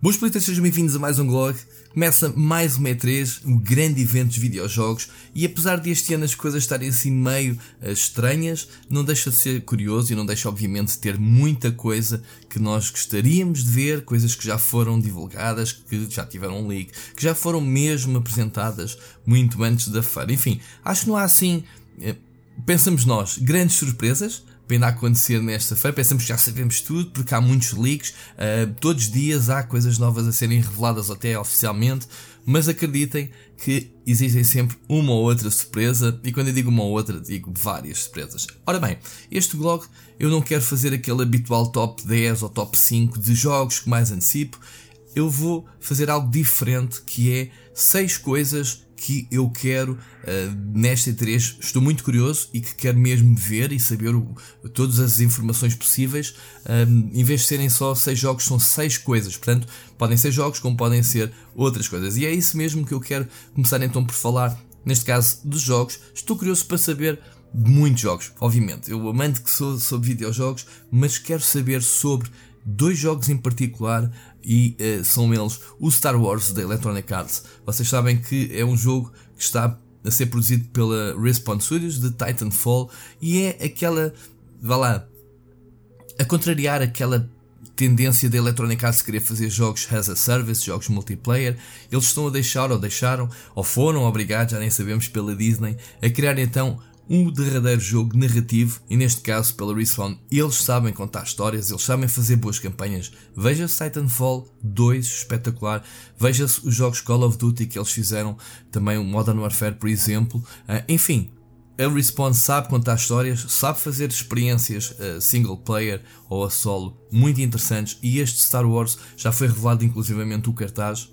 Boas politas, sejam bem-vindos a mais um blog. Começa mais uma E3, um grande evento de videojogos, e apesar de este ano as coisas estarem assim meio uh, estranhas, não deixa de ser curioso e não deixa, obviamente, de ter muita coisa que nós gostaríamos de ver, coisas que já foram divulgadas, que já tiveram um leak, que já foram mesmo apresentadas muito antes da feira. Enfim, acho que não há assim, uh, pensamos nós, grandes surpresas ainda a acontecer nesta feira. Pensamos que já sabemos tudo, porque há muitos leaks, uh, todos os dias há coisas novas a serem reveladas até oficialmente, mas acreditem que existem sempre uma ou outra surpresa, e quando eu digo uma ou outra, digo várias surpresas. Ora bem, este blog eu não quero fazer aquele habitual top 10 ou top 5 de jogos que mais antecipo, eu vou fazer algo diferente que é 6 coisas que eu quero uh, nesta E3. Estou muito curioso e que quero mesmo ver e saber o, todas as informações possíveis. Um, em vez de serem só seis jogos, são seis coisas. Portanto, podem ser jogos como podem ser outras coisas. E é isso mesmo que eu quero começar então por falar. Neste caso dos jogos, estou curioso para saber de muitos jogos, obviamente. Eu amante que sou sobre videojogos, mas quero saber sobre dois jogos em particular e uh, são eles o Star Wars da Electronic Arts. Vocês sabem que é um jogo que está a ser produzido pela Respawn Studios de Titanfall e é aquela, vá lá, a contrariar aquela tendência da Electronic Arts querer fazer jogos as a service, jogos multiplayer, eles estão a deixar ou deixaram ou foram obrigados, já nem sabemos, pela Disney a criar então um derradeiro jogo narrativo e neste caso pela Respawn eles sabem contar histórias, eles sabem fazer boas campanhas. Veja-se Titanfall 2, espetacular. Veja-se os jogos Call of Duty que eles fizeram, também o Modern Warfare, por exemplo. Uh, enfim, a Respawn sabe contar histórias, sabe fazer experiências uh, single player ou a solo muito interessantes e este Star Wars já foi revelado inclusivamente o cartaz.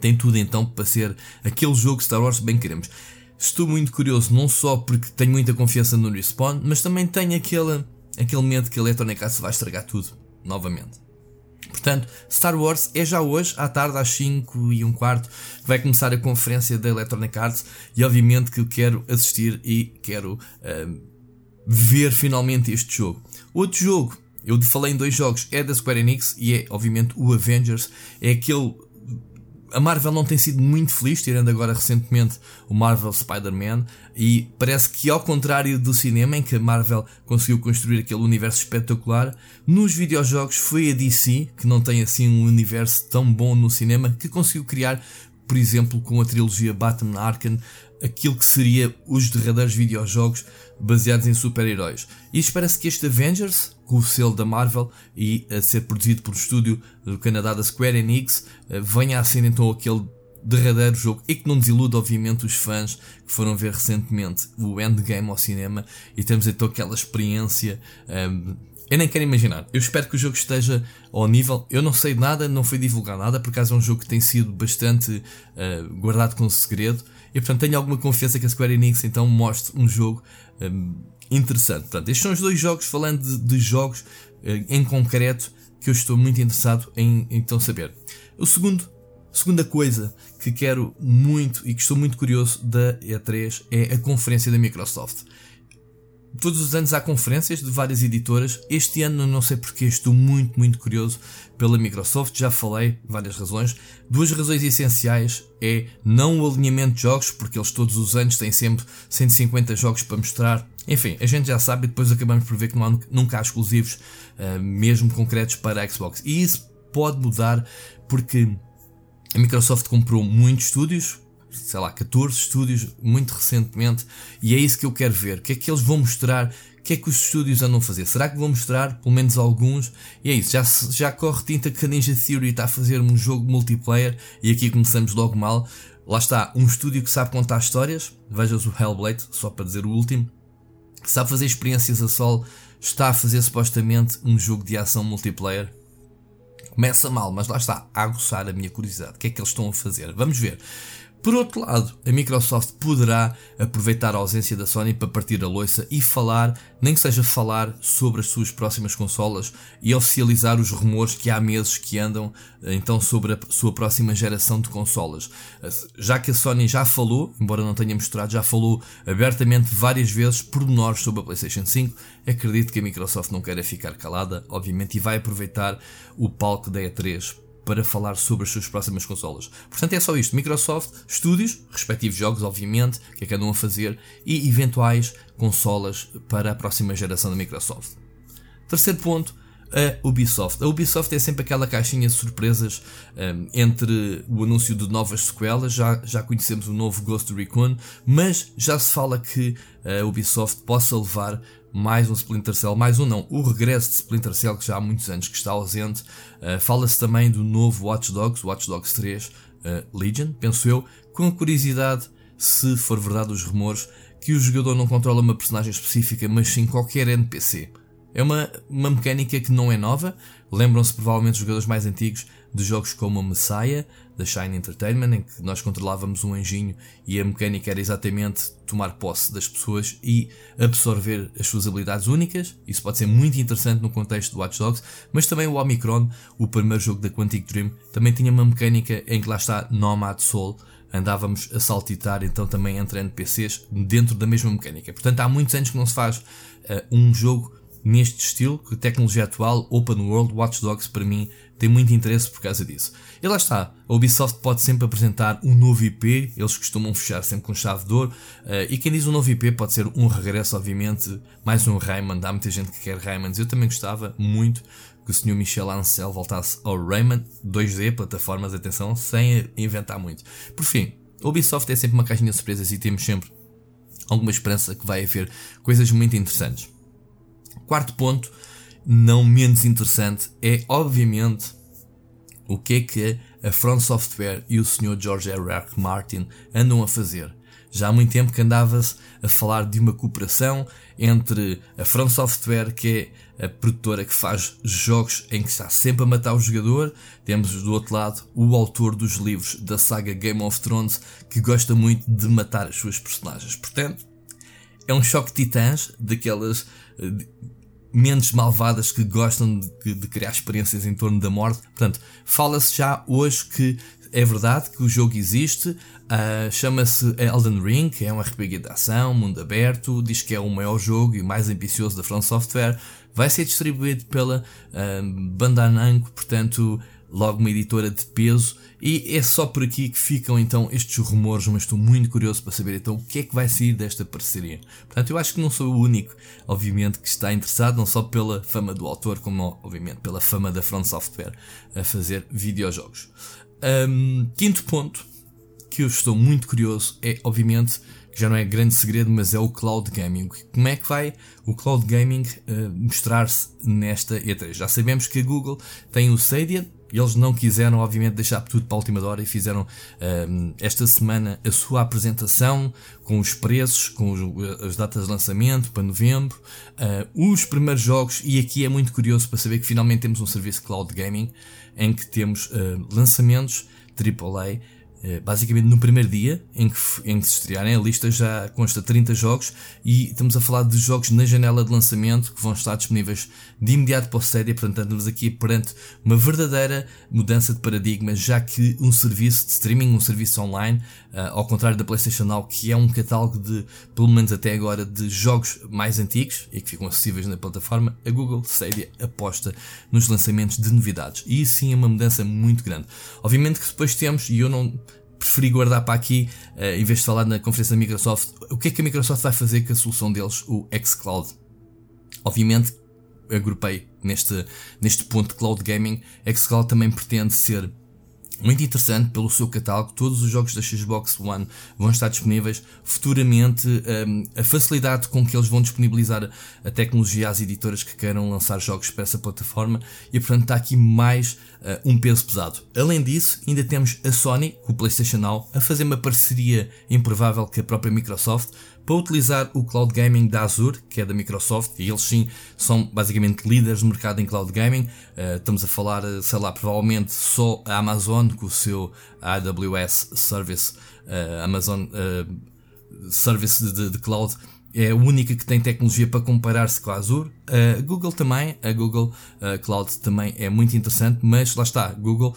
Tem tudo então para ser aquele jogo Star Wars bem queremos. Estou muito curioso, não só porque tenho muita confiança no Respawn, mas também tenho aquele, aquele medo que a Electronic Arts vai estragar tudo, novamente. Portanto, Star Wars é já hoje, à tarde, às 5 e um quarto, que vai começar a conferência da Electronic Arts e obviamente que eu quero assistir e quero uh, ver finalmente este jogo. Outro jogo, eu falei em dois jogos, é da Square Enix e é obviamente o Avengers, é aquele a Marvel não tem sido muito feliz, tirando agora recentemente o Marvel Spider-Man, e parece que, ao contrário do cinema, em que a Marvel conseguiu construir aquele universo espetacular, nos videojogos foi a DC, que não tem assim um universo tão bom no cinema, que conseguiu criar, por exemplo, com a trilogia Batman Arkham, aquilo que seria os derradeiros videojogos baseados em super-heróis. E espera-se que este Avengers, com o selo da Marvel e a ser produzido por um estúdio do Canadá da Square Enix, eh, venha a ser então aquele derradeiro jogo e que não desilude obviamente os fãs que foram ver recentemente o Endgame ao cinema e temos então aquela experiência um, ehm, eu nem quero imaginar. Eu espero que o jogo esteja ao nível. Eu não sei nada, não foi divulgar nada, por acaso é um jogo que tem sido bastante uh, guardado com segredo. E portanto tenho alguma confiança que a Square Enix então mostre um jogo um, interessante. Portanto, estes são os dois jogos, falando de, de jogos uh, em concreto, que eu estou muito interessado em então saber. O segundo, segunda coisa que quero muito e que estou muito curioso da E3 é a conferência da Microsoft todos os anos há conferências de várias editoras. Este ano não sei porque estou muito, muito curioso pela Microsoft. Já falei, várias razões. Duas razões essenciais é não o alinhamento de jogos, porque eles todos os anos têm sempre 150 jogos para mostrar. Enfim, a gente já sabe e depois acabamos por ver que não há, nunca há exclusivos, uh, mesmo concretos para a Xbox. E isso pode mudar porque a Microsoft comprou muitos estúdios, sei lá, 14 estúdios muito recentemente e é isso que eu quero ver. O que é que eles vão mostrar? O que é que os estúdios andam a fazer? Será que vão mostrar pelo menos alguns? E é isso, já, já corre tinta que a Ninja Theory está a fazer um jogo multiplayer e aqui começamos logo mal. Lá está, um estúdio que sabe contar histórias, vejas o Hellblade, só para dizer o último, sabe fazer experiências a sol, está a fazer supostamente um jogo de ação multiplayer. Começa mal, mas lá está, a aguçar a minha curiosidade. O que é que eles estão a fazer? Vamos ver. Por outro lado, a Microsoft poderá aproveitar a ausência da Sony para partir a loiça e falar, nem que seja falar, sobre as suas próximas consolas e oficializar os rumores que há meses que andam então sobre a sua próxima geração de consolas. Já que a Sony já falou, embora não tenha mostrado, já falou abertamente várias vezes pormenores sobre a PlayStation 5, acredito que a Microsoft não queira ficar calada, obviamente, e vai aproveitar o palco da E3 para falar sobre as suas próximas consolas. Portanto, é só isto: Microsoft, estúdios, respectivos jogos, obviamente, que é que andam a fazer, e eventuais consolas para a próxima geração da Microsoft. Terceiro ponto a Ubisoft. A Ubisoft é sempre aquela caixinha de surpresas um, entre o anúncio de novas sequelas, já, já conhecemos o novo Ghost Recon, mas já se fala que a Ubisoft possa levar mais um Splinter Cell, mais um não, o regresso de Splinter Cell que já há muitos anos que está ausente. Uh, Fala-se também do novo Watch Dogs, Watch Dogs 3 uh, Legion, penso eu, com curiosidade, se for verdade os rumores, que o jogador não controla uma personagem específica, mas sim qualquer NPC. É uma, uma mecânica que não é nova. Lembram-se provavelmente os jogadores mais antigos de jogos como a Messiah, da Shine Entertainment, em que nós controlávamos um anjinho e a mecânica era exatamente tomar posse das pessoas e absorver as suas habilidades únicas. Isso pode ser muito interessante no contexto do Watch Dogs, mas também o Omicron, o primeiro jogo da Quantic Dream, também tinha uma mecânica em que lá está Nomad Soul. Andávamos a saltitar então também entre NPCs dentro da mesma mecânica. Portanto, há muitos anos que não se faz uh, um jogo neste estilo, que tecnologia atual, Open World, Watch Dogs, para mim, tem muito interesse por causa disso. E lá está, a Ubisoft pode sempre apresentar um novo IP, eles costumam fechar sempre com chave de ouro, uh, e quem diz um novo IP pode ser um regresso, obviamente, mais um Rayman, há muita gente que quer Raymans, eu também gostava muito que o Sr. Michel Ancel voltasse ao Rayman 2D, plataformas, atenção, sem inventar muito. Por fim, a Ubisoft é sempre uma caixinha de surpresas e temos sempre alguma esperança que vai haver coisas muito interessantes. Quarto ponto, não menos interessante, é obviamente o que é que a Front Software e o Sr. George R. R. Martin andam a fazer. Já há muito tempo que andava-se a falar de uma cooperação entre a Front Software, que é a produtora que faz jogos em que está sempre a matar o jogador, temos do outro lado o autor dos livros da saga Game of Thrones, que gosta muito de matar as suas personagens. Portanto, é um choque de titãs daquelas mentes malvadas que gostam de, de, criar experiências em torno da morte. Portanto, fala-se já hoje que é verdade que o jogo existe, uh, chama-se Elden Ring, que é um RPG de ação, mundo aberto, diz que é o maior jogo e mais ambicioso da From Software, vai ser distribuído pela uh, Bandai Namco, portanto logo uma editora de peso, e é só por aqui que ficam então estes rumores, mas estou muito curioso para saber então o que é que vai sair desta parceria. Portanto, eu acho que não sou o único, obviamente, que está interessado, não só pela fama do autor, como obviamente pela fama da Front Software a fazer videojogos. Um, quinto ponto, que eu estou muito curioso, é obviamente que já não é grande segredo, mas é o cloud gaming. Como é que vai o cloud gaming uh, mostrar-se nesta E3? Já sabemos que a Google tem o Stadia, eles não quiseram, obviamente, deixar tudo para a última hora e fizeram um, esta semana a sua apresentação com os preços, com os, as datas de lançamento para novembro, uh, os primeiros jogos. E aqui é muito curioso para saber que finalmente temos um serviço cloud gaming em que temos uh, lançamentos AAA eh, basicamente no primeiro dia em que, em que se estrearem, a lista já consta 30 jogos e estamos a falar de jogos na janela de lançamento que vão estar disponíveis de imediato para o Stadia, portanto estamos aqui perante uma verdadeira mudança de paradigma, já que um serviço de streaming, um serviço online, uh, ao contrário da PlayStation Now, que é um catálogo de, pelo menos até agora, de jogos mais antigos e que ficam acessíveis na plataforma, a Google Stadia aposta nos lançamentos de novidades. E isso sim é uma mudança muito grande. Obviamente que depois temos, e eu não preferi guardar para aqui, uh, em vez de falar na conferência da Microsoft, o que é que a Microsoft vai fazer com a solução deles, o xCloud. Obviamente, agrupei neste, neste ponto de cloud gaming, xCloud também pretende ser muito interessante pelo seu catálogo. Todos os jogos da Xbox One vão estar disponíveis futuramente. Um, a facilidade com que eles vão disponibilizar a tecnologia às editoras que queiram lançar jogos para essa plataforma e, portanto, está aqui mais uh, um peso pesado. Além disso, ainda temos a Sony, o PlayStation Now, a fazer uma parceria improvável com a própria Microsoft para utilizar o cloud gaming da Azure, que é da Microsoft, e eles sim são basicamente líderes no mercado em cloud gaming. Uh, estamos a falar, eh, sei lá, provavelmente só a Amazon com o seu AWS Service, uh, Amazon uh, Service de, de, cloud. É a única que tem tecnologia para comparar-se com a Azure. A Google também, a Google Cloud também é muito interessante, mas lá está, Google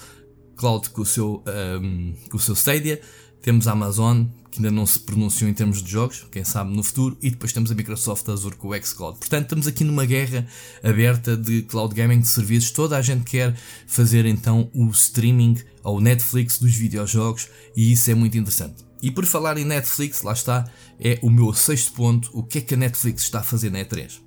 Cloud com o seu, um, com o seu Stadia, temos a Amazon, que ainda não se pronunciou em termos de jogos, quem sabe no futuro, e depois temos a Microsoft Azure com o xCloud. Portanto, estamos aqui numa guerra aberta de cloud gaming de serviços. Toda a gente quer fazer então o streaming ou Netflix dos videojogos e isso é muito interessante. E por falar em Netflix, lá está, é o meu sexto ponto. O que é que a Netflix está a fazer na E3?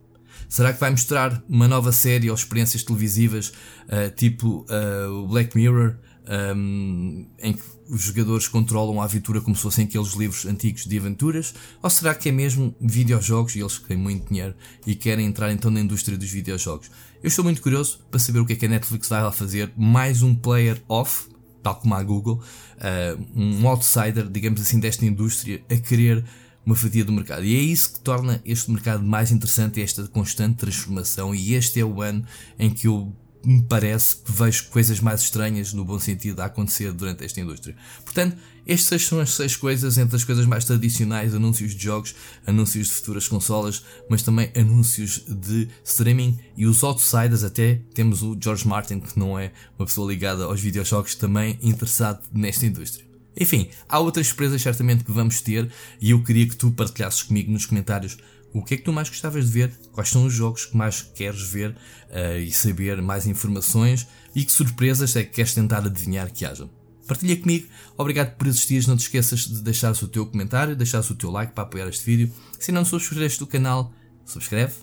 Será que vai mostrar uma nova série ou experiências televisivas uh, tipo uh, Black Mirror, um, em que os jogadores controlam a aventura como se fossem aqueles livros antigos de aventuras? Ou será que é mesmo videojogos e eles têm muito dinheiro e querem entrar então na indústria dos videojogos? Eu estou muito curioso para saber o que é que a Netflix vai lá fazer. Mais um player off, tal como a Google, uh, um outsider, digamos assim, desta indústria a querer uma fatia do mercado. E é isso que torna este mercado mais interessante, esta constante transformação. E este é o ano em que eu me parece que vejo coisas mais estranhas, no bom sentido, a acontecer durante esta indústria. Portanto, estas são as seis coisas, entre as coisas mais tradicionais, anúncios de jogos, anúncios de futuras consolas, mas também anúncios de streaming e os outsiders até. Temos o George Martin, que não é uma pessoa ligada aos videojogos, também interessado nesta indústria. Enfim, há outras surpresas certamente que vamos ter e eu queria que tu partilhasses comigo nos comentários o que é que tu mais gostavas de ver, quais são os jogos que mais queres ver uh, e saber mais informações e que surpresas é que queres tentar adivinhar que haja. Partilha comigo, obrigado por existires, não te esqueças de deixar o teu comentário, deixar o teu like para apoiar este vídeo. Se não subscreveste do canal, subscreve,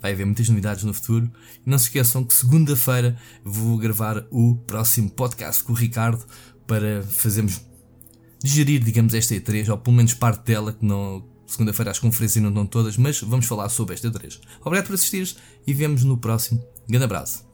vai haver muitas novidades no futuro. E não se esqueçam que segunda-feira vou gravar o próximo podcast com o Ricardo para fazermos digerir, digamos, esta E3, ou pelo menos parte dela, que não, segunda-feira as conferências não estão todas, mas vamos falar sobre esta E3. Obrigado por assistires e vemos no próximo. Grande abraço.